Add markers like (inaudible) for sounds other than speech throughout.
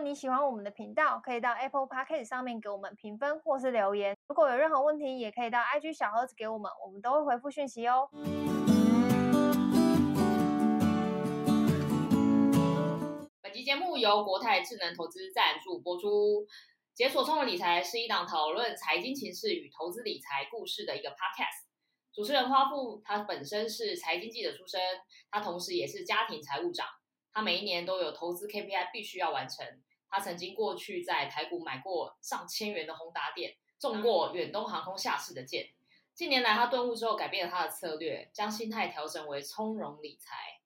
你喜欢我们的频道，可以到 Apple Podcast 上面给我们评分或是留言。如果有任何问题，也可以到 IG 小盒子给我们，我们都会回复讯息哦。本期节目由国泰智能投资赞助播出。解锁聪明理财是一档讨论财经情势与投资理财故事的一个 podcast。主持人花富，他本身是财经记者出身，他同时也是家庭财务长。他每一年都有投资 KPI 必须要完成。他曾经过去在台股买过上千元的宏达电，中过远东航空下市的箭。近年来，他顿悟之后改变了他的策略，将心态调整为从容理财。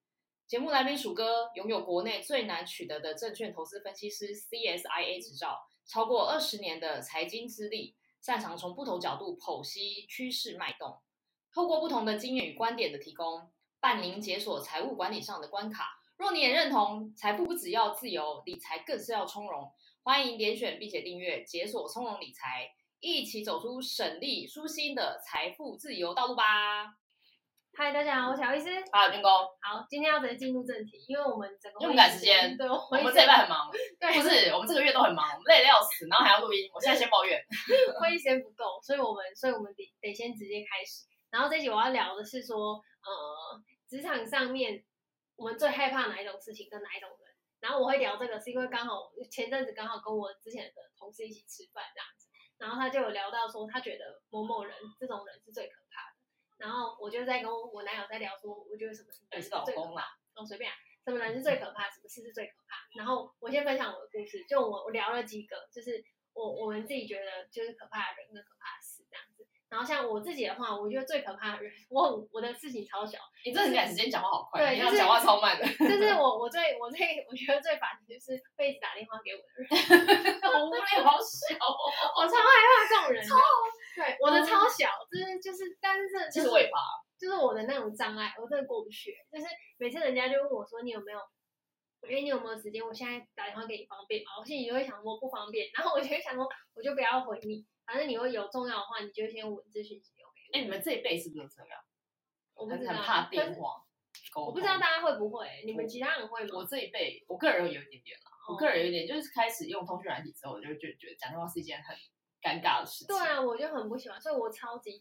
节目来宾鼠哥拥有国内最难取得的证券投资分析师 CSIA 执照。超过二十年的财经资历，擅长从不同角度剖析趋势脉动，透过不同的经验与观点的提供，伴您解锁财务管理上的关卡。若你也认同，财富不只要自由，理财更是要从容。欢迎点选并且订阅，解锁从容理财，一起走出省力舒心的财富自由道路吧。嗨，大家好，我是小医师。好，军工。好，今天要直接进入正题，因为我们整个因为赶时间，对，我们，我们这礼拜很忙，对，不是，我们这个月都很忙，我们累得要死，然后还要录音，我现在先抱怨，(laughs) 会议时间不够，所以我们，所以我们得得先直接开始。然后这集我要聊的是说，呃，职场上面我们最害怕哪一种事情跟哪一种人。然后我会聊这个，是因为刚好前阵子刚好跟我之前的同事一起吃饭这样子，然后他就有聊到说，他觉得某某人这种人是最可怕的。然后我就在跟我男友在聊说，我觉得什么事是最可怕？哦，随便啊，什么人是最可怕？什么事是最可怕？然后我先分享我的故事，就我我聊了几个，就是我我们自己觉得就是可怕的人跟可怕的事。然后像我自己的话，我觉得最可怕的人，我我的事情超小，你这很赶时间，讲话好快，对，就是讲话超慢的。就是我我最我最我觉得最烦的就是会一直打电话给我的人，(laughs) 好无聊，好小，(laughs) 我超害怕这种人，超。对，我的超小，就是就是，但是这就是我也怕，就是我的那种障碍，我真的过不去。就是每次人家就问我说，你有没有，哎，你有没有时间？我现在打电话给你方便吗？我心里就会想说不方便，然后我就会想说，我就不要回你，反正你会有重要的话，你就先文字讯息给我。哎，你们这一辈是不是这样？我不知道，很怕电话，我不知道大家会不会，你们其他人会吗？我这一辈，我个人有一点点啦，我个人有一点，就是开始用通讯软体之后，我就就觉得讲电话是一件很。尴尬的事情。对啊，我就很不喜欢，所以我超级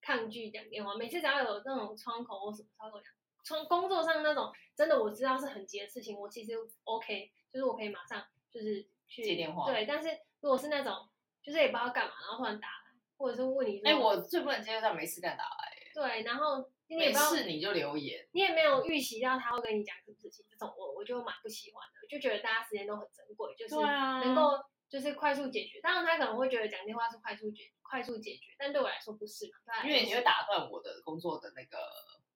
抗拒讲电话。每次只要有那种窗口或什么窗口讲，从工作上那种真的我知道是很急的事情，我其实 OK，就是我可以马上就是去接电话。对，但是如果是那种就是也不知道干嘛，然后突然打来，或者是问你说，哎、欸，我最不能接受他没事干打来。对，然后你也没事你就留言，你也没有预习到他会跟你讲什么事情，这种我我就蛮不喜欢的，就觉得大家时间都很珍贵，就是能够。就是快速解决，当然他可能会觉得讲电话是快速解快速解决，但对我来说不是嘛，因为你会打断我的工作的那个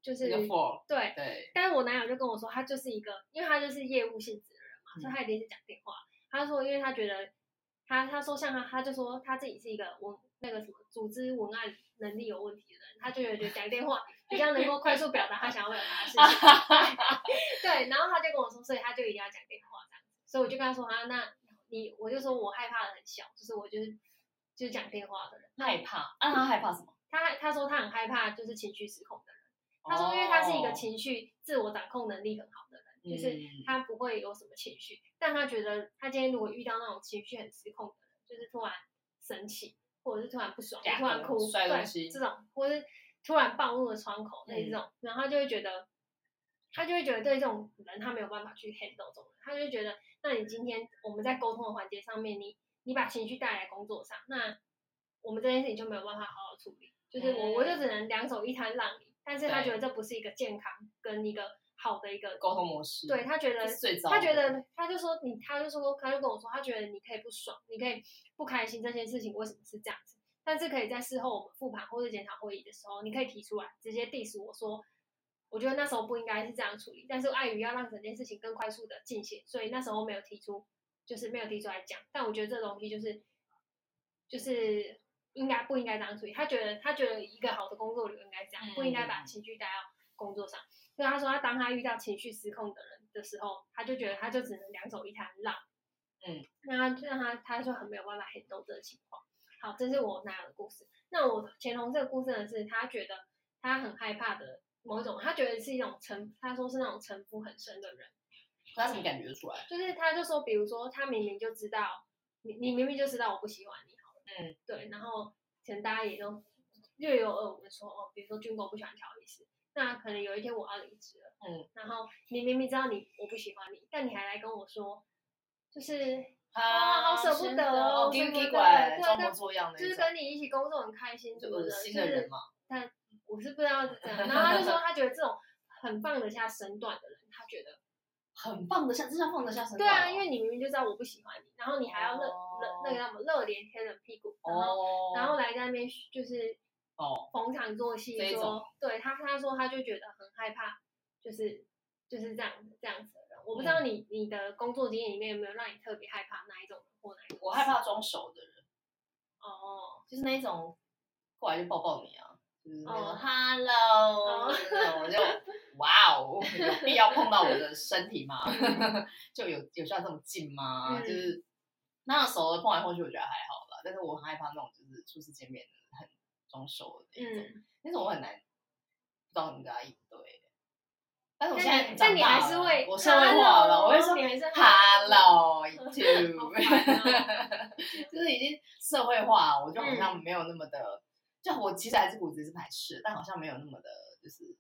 就是对对。但是我男友就跟我说，他就是一个，因为他就是业务性质的人嘛，嗯、所以他一定是讲电话。他说，因为他觉得他他说像他，他就说他自己是一个文那个什么组织文案能力有问题的人，他就觉得讲电话比较能够快速表达他想要表达的事情。(laughs) 对，然后他就跟我说，所以他就一定要讲电话这样子，所以我就跟他说啊，那。你我就说我害怕的很小，就是我就是就是讲电话的人害怕啊，他害怕什么？他他说他很害怕就是情绪失控的人。他说因为他是一个情绪自我掌控能力很好的就是他不会有什么情绪，嗯、但他觉得他今天如果遇到那种情绪很失控的人，就是突然生气，或者是突然不爽，突然哭，对这种，或者是突然暴怒的窗口那种，嗯、然后他就会觉得他就会觉得对这种人他没有办法去 handle 这种人，他就会觉得。那你今天我们在沟通的环节上面，你你把情绪带来工作上，那我们这件事情就没有办法好好处理。就是我我就只能两手一摊让你，但是他觉得这不是一个健康跟一个好的一个沟通模式。对，他觉得他觉得他就说你他就说他就跟我说，他觉得你可以不爽，你可以不开心，这件事情为什么是这样子？但是可以在事后我们复盘或者检讨会议的时候，你可以提出来直接 diss 我说。我觉得那时候不应该是这样处理，但是碍于要让整件事情更快速的进行，所以那时候没有提出，就是没有提出来讲。但我觉得这东西就是，就是应该不应该这样处理？他觉得他觉得一个好的工作流应该这样，不应该把情绪带到工作上。所以他说，他当他遇到情绪失控的人的时候，他就觉得他就只能两手一摊让，嗯，那他让他他就很没有办法 handle 这个情况。好，这是我那样的故事。那我前同事的故事呢，是他觉得他很害怕的。某一种，他觉得是一种城，他说是那种城府很深的人，他怎么感觉出来？就是他就说，比如说他明明就知道你，你明明就知道我不喜欢你，好了，嗯，对，然后可能大家也都略有耳闻说，哦，比如说军狗不喜欢调理师，那可能有一天我要离职了，嗯，然后你明明知道你我不喜欢你，但你还来跟我说，就是啊，啊好舍不得哦，奇奇什么的怪，对装模作样的，就是跟你一起工作很开心，就恶心的人嘛。但我是不知道是这样，然后他就说他觉得这种很放得下身段的人，他觉得 (laughs) 很放得下，这叫放得下身段。对啊，因为你明明就知道我不喜欢你，然后你还要热热那个叫什么热脸贴冷屁股，然后然后来在那边就是哦逢场作戏说，对他他说他就觉得很害怕，就是就是这样这样子的人。我不知道你你的工作经验里面有没有让你特别害怕哪一种人或哪一种？我害怕装熟的人。哦，就是那种过来就抱抱你啊。哦、oh,，Hello，我就哇哦，有必要碰到我的身体吗？(laughs) 就有有需要这么近吗？嗯、就是那熟的碰来碰去，我觉得还好吧。但是我很害怕那种就是初次见面很装熟的那种，嗯、那种我很难不知道怎么跟他应对。但是我现在长大了，但你还是会我社会化了，我会说 Hello，you too，(laughs) (laughs) 就是已经社会化，我就好像没有那么的。嗯就我其实还是骨子是排斥，但好像没有那么的，就是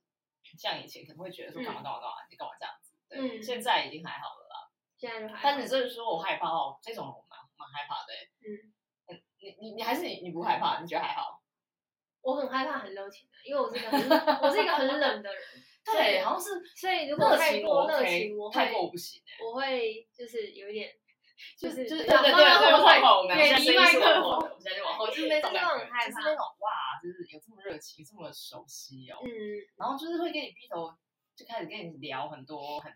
像以前可能会觉得说干嘛干嘛干嘛，你干嘛这样子。对，嗯，现在已经还好了啦。现在就还好。但你就是说我害怕哦，这种我蛮蛮害怕的。嗯，你你你还是你你不害怕？你觉得还好？我很害怕很热情的，因为我是一个很我是一个很冷的人。(laughs) 对，好像是。所以如果太过热情，我太过我不行。我会就是有一点。(laughs) 就是就是对对对，往后我们现在声音是往后的，我们现在就往后，(laughs) 就是那种很害怕，就是那种哇，就是有这么热情，这么熟悉哦，嗯，然后就是会跟你劈头就开始跟你聊很多很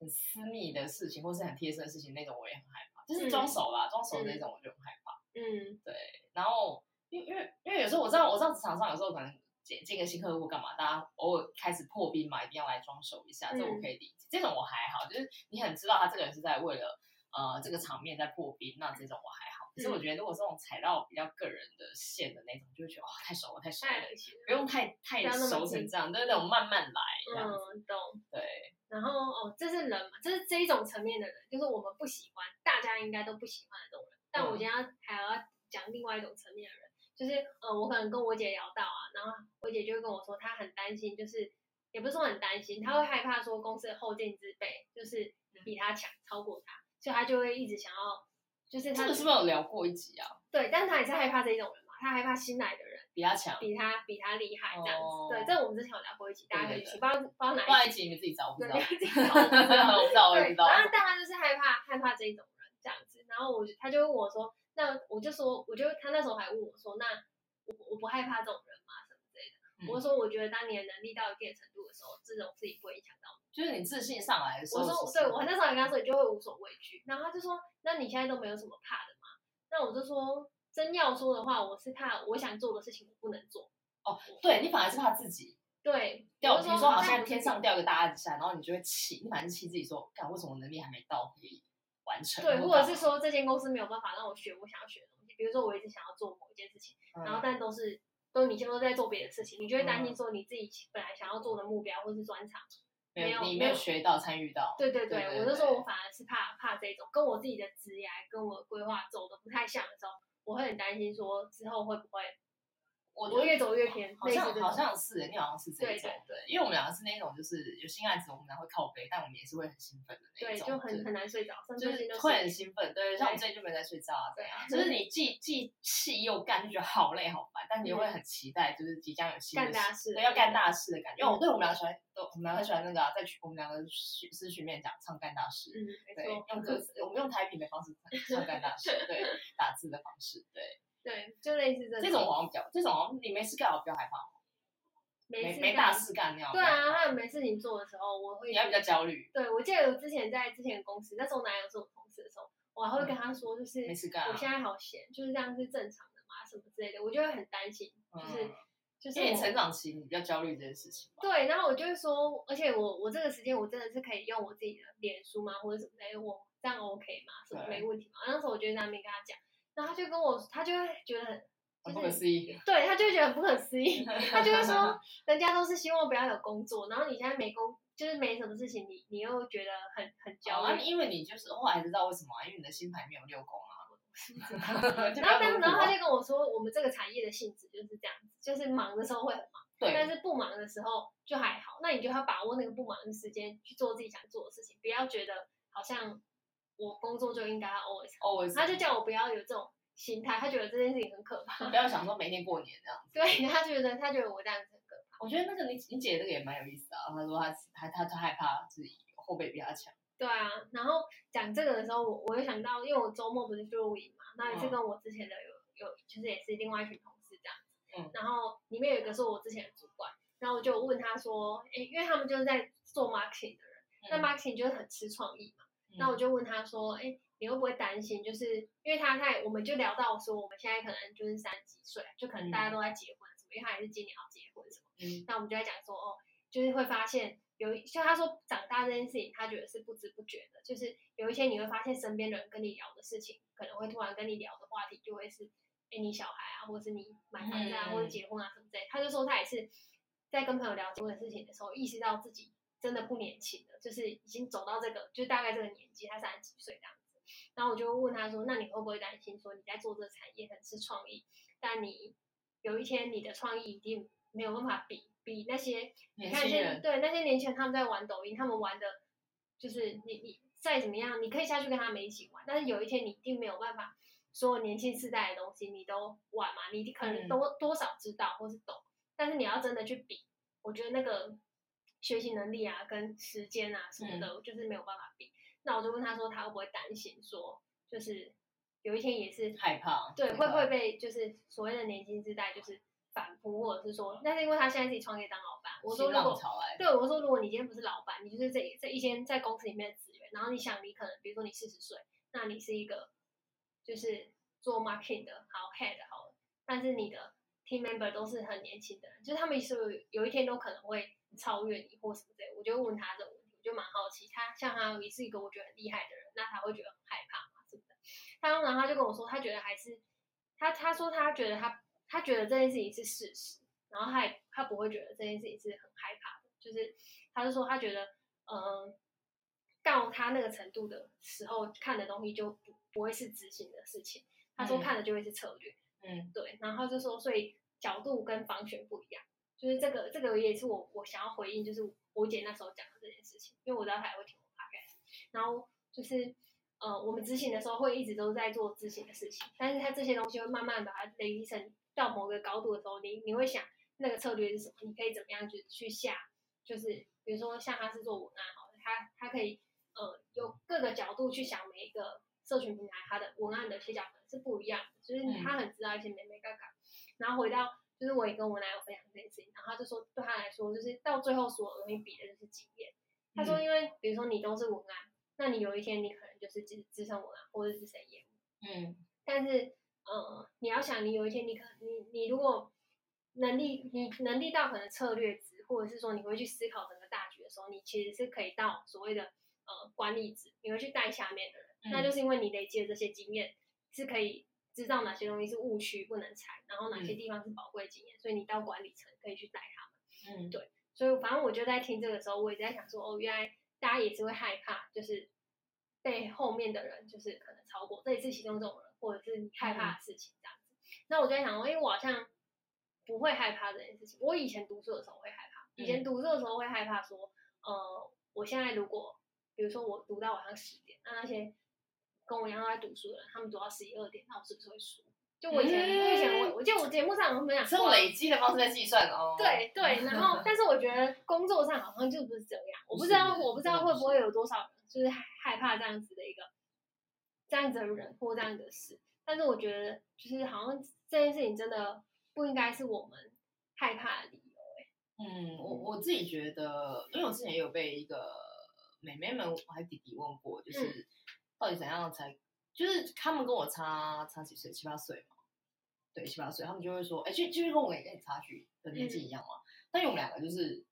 很私密的事情，或是很贴身的事情，那种我也很害怕，就是装熟啦，装熟那种我就很害怕，嗯，对，然后因为因为因为有时候我知道我知道职场上有时候可能见见个新客户干嘛，大家偶尔开始破冰嘛，一定要来装熟一下，这我可以理解，这种我还好，就是你很知道他这个人是在为了。呃，这个场面在破冰，那这种我还好。可是我觉得，如果这种踩到比较个人的线的那种，就会觉得哇，太熟了，太熟了，不用太太熟成这样，就是那种慢慢来这样。嗯，懂。对。然后哦，这是人嘛，这是这一种层面的人，就是我们不喜欢，大家应该都不喜欢的这种人。但我今天还要讲另外一种层面的人，就是呃，我可能跟我姐聊到啊，然后我姐就会跟我说，她很担心，就是也不是说很担心，她会害怕说公司的后进之辈就是比她强，超过她。所以她就会一直想要，就是她这个是不是有聊过一集啊？对，但是她也是害怕这种人嘛，她害怕新来的人比她强，比她比她厉害这样子。哦、对，这我们之前有聊过一集，大家可以去，不知道不知道哪一集，一集你自己 (laughs) 找，我不知道，我不知道，我不知道，我不知道。然后大概就是害怕害怕这种人这样子，然后我就他就问我说，那我就说，我就他那时候还问我说，那我我不害怕这种人吗？什么之类的？嗯、我说我觉得当你的能力到一定程度的时候，这种事情不会影响到。就是你自信上来的时候，我说对，我那时候还跟他说，你就会无所畏惧。然后他就说，那你现在都没有什么怕的吗？那我就说，真要说的话，我是怕我想做的事情我不能做。哦，对，你反而是怕自己。对，掉，比如说好像天上掉个大案子下来，然后你就会气，你反正是气自己说，看为什么能力还没到可以完成？对，或者是说这间公司没有办法让我学我想要学的东西，比如说我一直想要做某一件事情，然后但都是都你现在都在做别的事情，你就会担心说你自己本来想要做的目标或是专长。没有，你没有学到，参与到。对对对，对对对，我就说我反而是怕怕这种跟我自己的职业跟我规划走的不太像的时候，我会很担心说之后会不会。我我越走越偏，好像好像是，你好像是这种，对对，因为我们两个是那种，就是有新案子，我们俩会靠背，但我们也是会很兴奋的那种，对，就很很难睡着，就是会很兴奋，对，像我们最近就没在睡觉啊，对啊，(laughs) 就是你既既气又干，就觉得好累好烦，但你又会很期待，就是即将有新的事，对，要干大事的感觉。因为我对我们两个喜欢，都我们两个喜欢那个在群，我们两个曲诗曲面讲唱干大事，嗯，对，用歌词，我们用台语的方式唱干大事，(laughs) 对，打字的方式，对。对，就类似这种。这种好像比较，这种好像你没事干，我比较害怕。没没大事干那样。对啊，他有没事情做的时候，我会。你还比较焦虑。对，我记得我之前在之前的公司，那时候男友是我同事的时候，我还会跟他说，就是没事干，我现在好闲，就是这样是正常的嘛，什么之类的，我就会很担心，就是就是。因为成长期你比较焦虑这件事情。对，然后我就会说，而且我我这个时间我真的是可以用我自己的脸书吗，或者什么的，我这样 OK 吗？什么没问题吗？那时候我就在那边跟他讲，然后他就跟我，他就会觉得很。就是不可思议。对，他就会觉得很不可思议，(laughs) 他就会说，人家都是希望不要有工作，然后你现在没工，就是没什么事情，你你又觉得很很焦虑。哦，因为你就是后来知道为什么啊？因为你的星盘没有六宫啊。(laughs) 然后，然后他就跟我说，我们这个产业的性质就是这样子，就是忙的时候会很忙，对，但是不忙的时候就还好。那你就要把握那个不忙的时间去做自己想做的事情，不要觉得好像我工作就应该 always always。他就叫我不要有这种心态，他觉得这件事情很可怕。不要想说每天过年这样子。(laughs) 对，他觉得他觉得我这样子很可怕。我觉得那个你你姐这个也蛮有意思啊。他说他他他他害怕自己后背比较强。对啊，然后讲这个的时候，我我又想到，因为我周末不是去露营嘛，那也是跟我之前的有有，其实也是另外一群同事这样子。嗯。然后里面有一个是我之前的主管，然后我就问他说，哎，因为他们就是在做 marketing 的人，嗯、那 marketing 就是很吃创意嘛。那、嗯、我就问他说，哎，你会不会担心？就是因为他在，我们就聊到说，我们现在可能就是三十几岁，就可能大家都在结婚什么，嗯、因为他也是今年要结婚什么。嗯。那我们就在讲说，哦，就是会发现。有，像他说长大这件事情，他觉得是不知不觉的，就是有一天你会发现身边的人跟你聊的事情，可能会突然跟你聊的话题就会是，哎，你小孩啊，或者是你买房子啊，或者结婚啊什么之类。他就说他也是在跟朋友聊结婚的事情的时候，意识到自己真的不年轻了，就是已经走到这个，就大概这个年纪，他三十几岁这样子。然后我就问他说，那你会不会担心说你在做这个产业很吃创意，但你有一天你的创意一定没有办法比。比那些你看，现对那些年轻人，他们在玩抖音，他们玩的，就是你你再怎么样，你可以下去跟他们一起玩，但是有一天你一定没有办法，所有年轻世代的东西你都玩嘛，你可能多多少知道或是懂，但是你要真的去比，我觉得那个学习能力啊，跟时间啊什么的，就是没有办法比。那我就问他说，他会不会担心说，就是有一天也是害怕，对，会不会被就是所谓的年轻世代就是。反扑，或者是说，那是因为他现在自己创业当老板。我说如果对我说，如果你今天不是老板，你就是这这一间在公司里面的职员，然后你想你可能，比如说你四十岁，那你是一个就是做 marketing 的，好 head 好了，但是你的 team member 都是很年轻的人，就是他们是有一天都可能会超越你或什么之类。我就问他这个问题，我就蛮好奇，他像他也是一个我觉得很厉害的人，那他会觉得很害怕吗？是不是？他然后他就跟我说，他觉得还是他他说他觉得他。他觉得这件事情是事实，然后他也他不会觉得这件事情是很害怕的，就是他就说他觉得，嗯、到他那个程度的时候看的东西就不不会是执行的事情，他说看的就会是策略，嗯，对，然后就说所以角度跟方选不一样，就是这个这个也是我我想要回应，就是我姐那时候讲的这件事情，因为我知道她也会听我 p o 然后就是。呃，我们执行的时候会一直都在做执行的事情，但是它这些东西会慢慢把它累积成到某个高度的时候，你你会想那个策略是什么？你可以怎么样去去下？就是比如说像他是做文案好，他他可以呃有各个角度去想每一个社群平台它的文案的写脚本是不一样的，就是他很知道一些美美嘎嘎。然后回到就是我也跟我男友分享这件事情，然后他就说对他来说就是到最后所有东西比的就是经验。他说因为比如说你都是文案。那你有一天你可能就是资资深文案或者资深业务，嗯，但是呃，你要想你有一天你可你你如果能力你能力到可能策略值，或者是说你会去思考整个大局的时候，你其实是可以到所谓的呃管理值，你会去带下面的人，嗯、那就是因为你累积的这些经验是可以知道哪些东西是误区不能踩，然后哪些地方是宝贵经验，嗯、所以你到管理层可以去带他们，嗯，对，所以反正我就在听这个时候，我也在想说，哦，原来大家也是会害怕，就是。被后面的人就是可能超过，这也是其中这种人，或者是你害怕的事情这样子。嗯、那我就在想说，因为我好像不会害怕这件事情。我以前读书的时候会害怕，以前读书的时候会害怕说，呃，我现在如果比如说我读到晚上十点，那那些跟我一样都在读书的人，他们读到十一二点，那我是不是会输？就我以前，嗯、我以前我我记得我节目上有分享，是用累积的方式在计算哦。对对，然后 (laughs) 但是我觉得工作上好像就不是这样，我不知道我不知道会不会有多少人。就是害怕这样子的一个这样子的人或这样的事，但是我觉得就是好像这件事情真的不应该是我们害怕的理由哎。嗯，我我自己觉得，因为我之前也有被一个妹妹们还弟弟问过，就是到底怎样才，就是他们跟我差差几岁，七八岁嘛，对，七八岁，他们就会说，哎，就就是跟我也跟你差距的年纪一样嘛，嗯、但因为我们两个就是。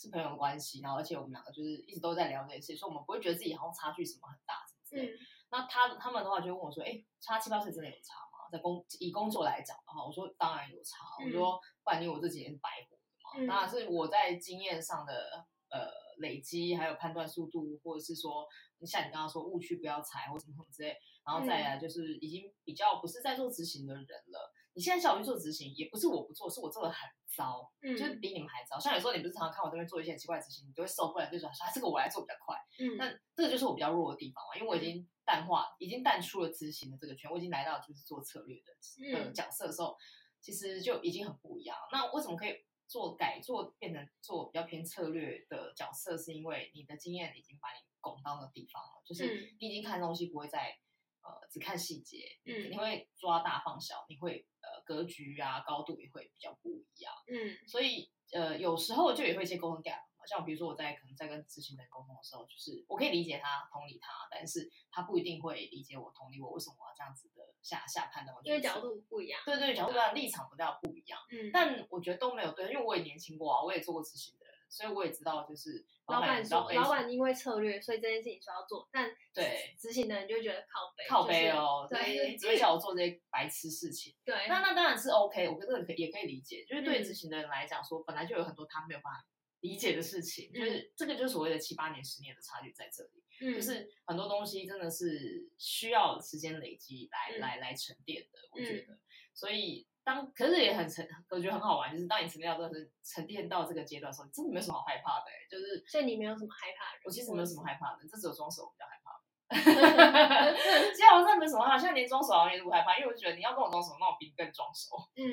是朋友的关系，然后而且我们两个就是一直都在聊这些事，所以我们不会觉得自己好像差距什么很大什么之类。嗯、那他他们的话就问我说：“哎，差七八岁真的有差吗？在工以工作来讲的话，我说当然有差。嗯、我说不然因为我这几年是白活的嘛，嗯、当然是我在经验上的呃累积，还有判断速度，或者是说像你刚刚说误区不要踩或什么什么之类，然后再来就是已经比较不是在做执行的人了。你现在叫我去做执行，也不是我不做，是我做的很糟，嗯、就是比你们还糟。像有时候你不是常常看我这边做一些很奇怪执行，你就会受不了，就说啊，这个我来做比较快。嗯，那这个就是我比较弱的地方嘛，因为我已经淡化，已经淡出了执行的这个圈，我已经来到就是做策略的呃角色的时候，其实就已经很不一样。那为什么可以做改做变成做比较偏策略的角色？是因为你的经验已经把你拱到那个地方了，就是你已经看东西不会再呃只看细节，嗯，你会抓大放小，你会呃。格局啊，高度也会比较不一样。嗯，所以呃，有时候就也会一些沟通 gap。像比如说我在可能在跟执行人沟通的时候，就是我可以理解他、同理他，但是他不一定会理解我、同理我。为什么我要这样子的下下判断？因为角度不一样。对对，角度不一样，立场不大不一样。嗯，但我觉得都没有对，因为我也年轻过啊，我也做过执行的人。所以我也知道，就是老板说，老板因为策略，所以这件事情说要做，但对执行的人就会觉得靠背，靠背哦，对，只会叫我做这些白痴事情。对，那那当然是 OK，我觉得可以也可以理解，就是对执行的人来讲，说本来就有很多他没有办法理解的事情，就是这个就是所谓的七八年、十年的差距在这里，就是很多东西真的是需要时间累积来来来沉淀的，我觉得，所以。当可是也很沉，我觉得很好玩，就是当你沉淀到这个沉淀到这个阶段的时候，你真的没有什么好害怕的，欸，就是所以你没有什么害怕的。我其实没有什么害怕的，这只有装熟比较害怕。(laughs) 其实我真的没什么害怕，现在连装熟我也不害怕，因为我就觉得你要跟我装熟，那我比你更装熟。嗯，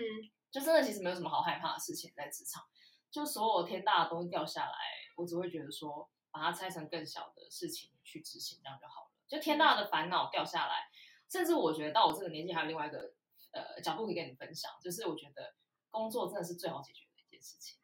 就真的其实没有什么好害怕的事情在职场，就所有天大的东西掉下来，我只会觉得说把它拆成更小的事情去执行，这样就好了。就天大的烦恼掉下来，甚至我觉得到我这个年纪还有另外一个。呃，角度可以跟你分享，就是我觉得工作真的是最好解决的一件事情。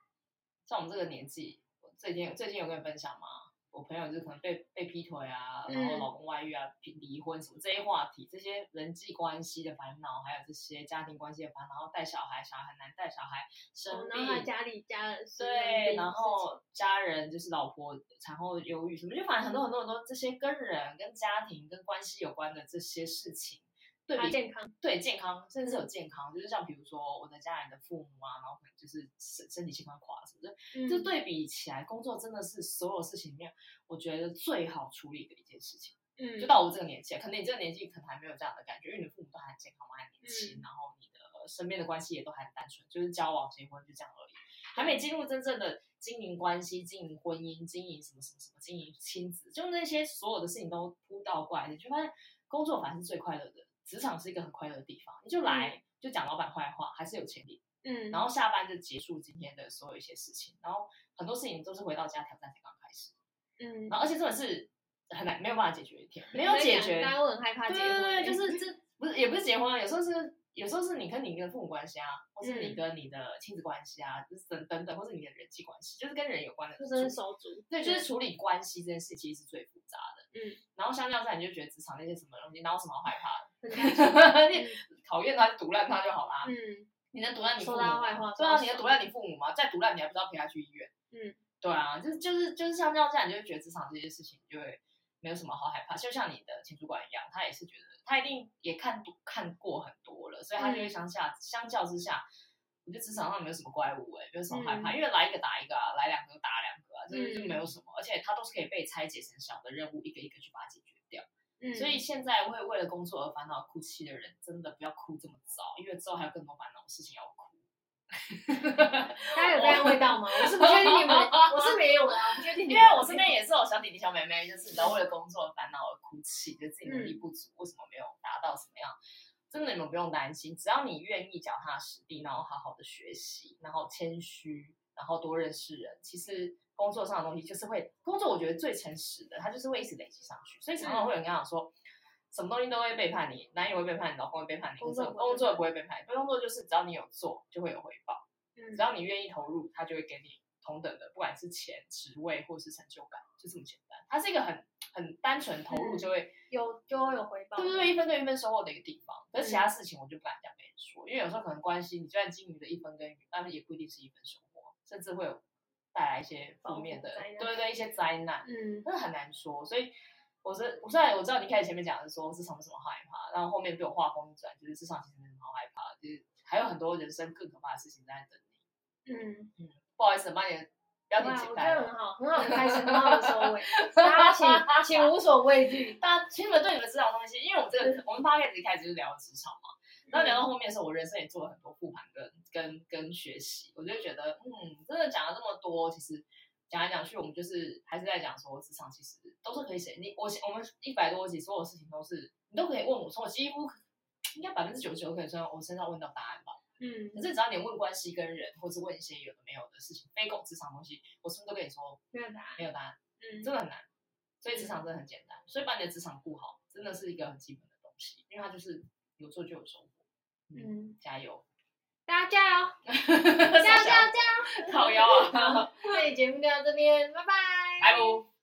像我们这个年纪，我最近最近有跟你分享吗？我朋友就是可能被被劈腿啊，然后老公外遇啊，离婚什么这些话题，这些人际关系的烦恼，还有这些家庭关系的烦恼，然后带小孩，小孩很难带小孩，生病，然后家里家人对，然后家人就是老婆产后忧郁什么，就反正很多很多很多这些跟人、跟家庭、跟关系有关的这些事情。对比健康，对健康，甚至是有健康，就是像比如说我的家人的父母啊，然后可能就是身身体情况垮什么的，嗯、就对比起来，工作真的是所有事情里面，我觉得最好处理的一件事情。嗯，就到我这个年纪，可能你这个年纪可能还没有这样的感觉，因为你的父母都还很健康嘛，还年轻，嗯、然后你的身边的关系也都还很单纯，就是交往、结婚就这样而已，还没进入真正的经营关系、经营婚姻、经营什么什么什么、经营亲子，就那些所有的事情都扑到过来，你就发现工作反而是最快乐的。职场是一个很快乐的地方，你就来、嗯、就讲老板坏话，还是有潜力。嗯，然后下班就结束今天的所有一些事情，然后很多事情都是回到家挑战才刚开始。嗯，然后而且这种是很难没有办法解决一天，没有解决，大家都很害怕结婚。对对对，就是这不是也不是结婚，有时候是有时候是你跟你的父母关系啊，或是你跟你的亲子关系啊，就是等等等，或是你的人际关系，就是跟人有关的，就是手足。对，就是处理关系这件事其实是最复杂的。嗯，然后相较之下，你就觉得职场那些什么东西，哪有什么好害怕的？(laughs) 你讨厌他，毒烂他就好啦。嗯，你能毒烂你父母吗？对啊，你能毒烂你父母吗？再毒烂你还不知道陪他去医院。嗯，对啊，就是就是就是相较之下，你就会觉得职场这些事情就会没有什么好害怕。就像你的前主管一样，他也是觉得他一定也看看过很多了，所以他就会相下相较之下，我觉得职场上没有什么怪物哎，没有什么害怕，因为来一个打一个啊，来两个打两个啊，这就没有什么，而且他都是可以被拆解成小的任务，一个一个去把它解决掉。嗯，所以现在会为了工作而烦恼哭泣的人，真的不要哭这么早，因为之后还有更多烦恼的事情要哭。(laughs) 大家有这样味道吗？我是不确定你们，(laughs) 我是没有的，不确定。因为我身边也是有小弟弟、小妹妹，就是你知道为了工作烦恼而哭泣，觉得自己能力不足，为什么没有达到什么样？真的你们不用担心，只要你愿意脚踏实地，然后好好的学习，然后谦虚，然后多认识人，其实。工作上的东西就是会，工作我觉得最诚实的，它就是会一直累积上去，所以常常会有人跟他讲说，什么东西都会背叛你，男友会背叛你，老公会背叛你，工作工作也不会背叛你，工作就是只要你有做就会有回报，只要你愿意投入，他就会给你同等的，不管是钱、职位或是成就感，就这么简单。它是一个很很单纯投入就会有就会有回报，对对对，一分耕耘一分收获的一个地方。可是其他事情我就不敢这样跟你说，因为有时候可能关系，你就算经营的一分耕耘，但是也不一定是一分收获，甚至会有。带来一些负面的，对对对，一些灾难，嗯，真的很难说。所以，我是我虽然我知道你开始前面讲的是说是什么什么害怕，然后后面被我画风一转，就是职场其实没什么好害怕，就是还有很多人生更可怕的事情在等你。嗯嗯，不好意思，把你的标题剪开了。我觉得很好，很好很开心，很好的收尾。(laughs) 大家请请无所畏惧。(laughs) 大家请你们对你们知道的东西，因为我们这个我们八开始一开始就是聊职场嘛，然后聊到后面的时候，我人生也做了很多复盘跟跟跟学习，我就觉得嗯，真的讲了这么多，其实。讲来讲去，我们就是还是在讲说，职场其实都是可以写。你我我们一百多集，所有事情都是你都可以问我，从我几乎应该百分之九十九可以从我身上问到答案吧。嗯，可是只要你问关系跟人，或是问一些有的没有的事情，非共职场东西，我是不是都跟你说没有答案？没有答案，嗯，真的很难。所以职场真的很简单，所以把你的职场顾好，真的是一个很基本的东西，因为它就是有做就有收获。嗯，加油。大家加油！加油加油加油！(laughs) 烤 (laughs) 腰啊！(laughs) 这期节目就到这边，拜拜。拜拜。